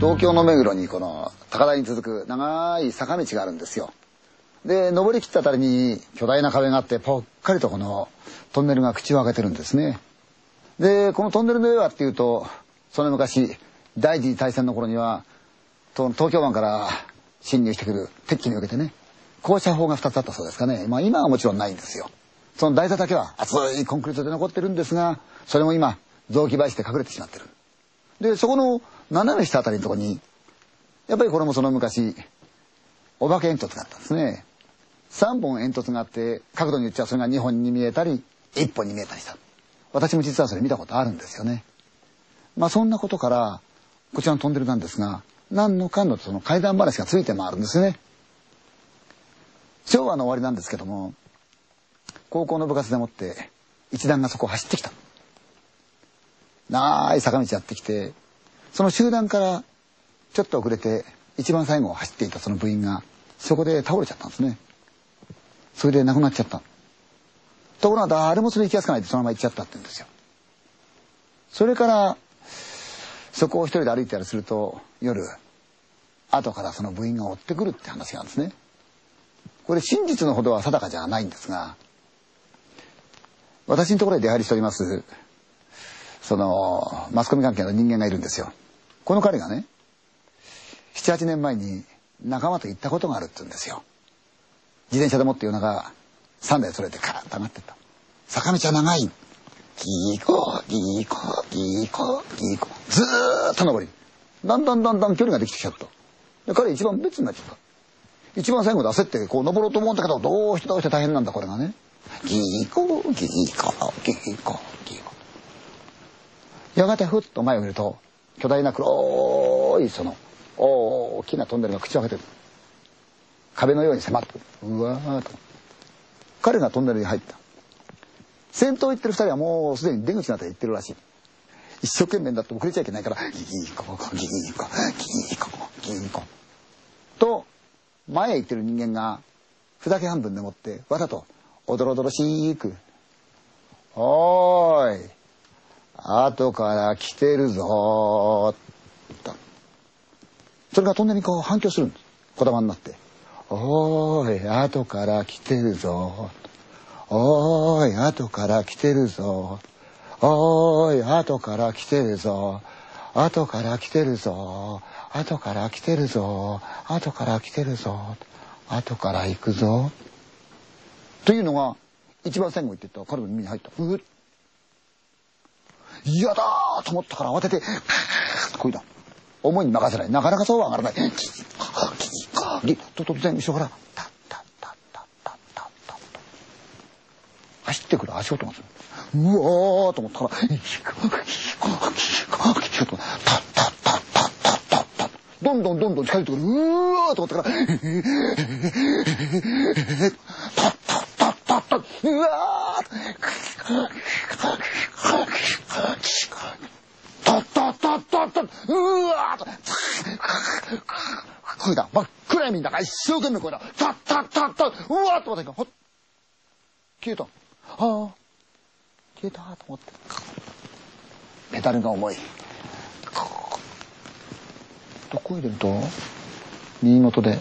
東京の目黒にこの高台に続く長い坂道があるんですよ。で登りきったあたりに巨大な壁があってぽっかりとこのトンネルが口を開けてるんですね。でこのトンネルの上はっていうとその昔第二次大戦の頃には東京湾から侵入してくる敵機に向けてね降車砲が2つあったそうですかね、まあ、今はもちろんないんですよ。その台座だけは厚いコンクリートで残ってるんですがそれも今雑木林で隠れてしまってる。でそこの斜め下あたりのとこにやっぱりこれもその昔お化け煙突があったんですね。3本煙突があって角度によっちゃそれが2本に見えたり1本に見えたりした。私も実はそれ見たことあるんですよね。まあそんなことからこちらのトンネルなんですが何のかんのその怪談話がついて回るんですね。昭和の終わりなんですけども高校の部活でもって一団がそこを走ってきた。長い坂道やってきてその集団からちょっと遅れて一番最後を走っていたその部員がそこで倒れちゃったんですね。それで亡くなっちゃった。ところが誰もそれに気が付かないでそのまま行っちゃったって言うんですよ。それからそこを一人で歩いたりすると夜後からその部員が追ってくるって話があるんですね。これ真実のほどは定かじゃないんですが私のところで出入りしておりますそのマスコミ関係の人間がいるんですよ。この彼がね78年前に仲間と行ったことがあるって言うんですよ。自転車でもって夜中3台それてカーッと上がってった。坂道は長い。ギーコーギーコーギーコーギーコー。ずーっと登り。だんだんだんだん距離ができてきちゃった。で彼一番別になっちゃった。一番最後で焦ってこう登ろうと思うんだけどどうしてどうして大変なんだこれがね。ギーコーギーコーギーコーギーコー。やがてふっと前を見ると巨大な黒いその大きなトンネルが口を開けてる。壁のように迫ってうわーと。彼がトンネルに入った。先頭行ってる二人はもうすでに出口のあたり行ってるらしい。一生懸命だって遅れちゃいけないからギーコギーコギーコギーコと前へ行ってる人間がふざけ半分でもってわざとおどろおどろしく「おーい後から来てるぞ」と。それがトンネルにこう反響するんです。こだまになって「おーい後から来てるぞ」おーい後から来てるぞ。おーい後から来てるぞ。後から来てるぞ。後から来てるぞ。後から来てるぞ。後から行くぞ。というのが一番最後言ってた彼の耳に入った。うっ。嫌だと思ったから慌ててこいだ。思いに任せない。なかなかそうは上がらない。と突然後ろからタッタッタッタッタッタッタッ走ってくる足音がするうわーと思ったからタッタッタッタッタッタッどんどんどんどん近づいてくるうわーと思ったからタッタッタッタッタッうわータッタッタッタッタッうわーと声だ真っ暗闇の中一生懸命声だタッタッタッタッうわーと思ったけどほっ消えたああ消えたと思って。ペダルが重いと声出ると耳元で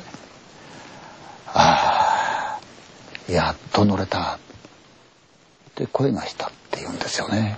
「ああやっと乗れた」って。声がしたって。言うんですよね。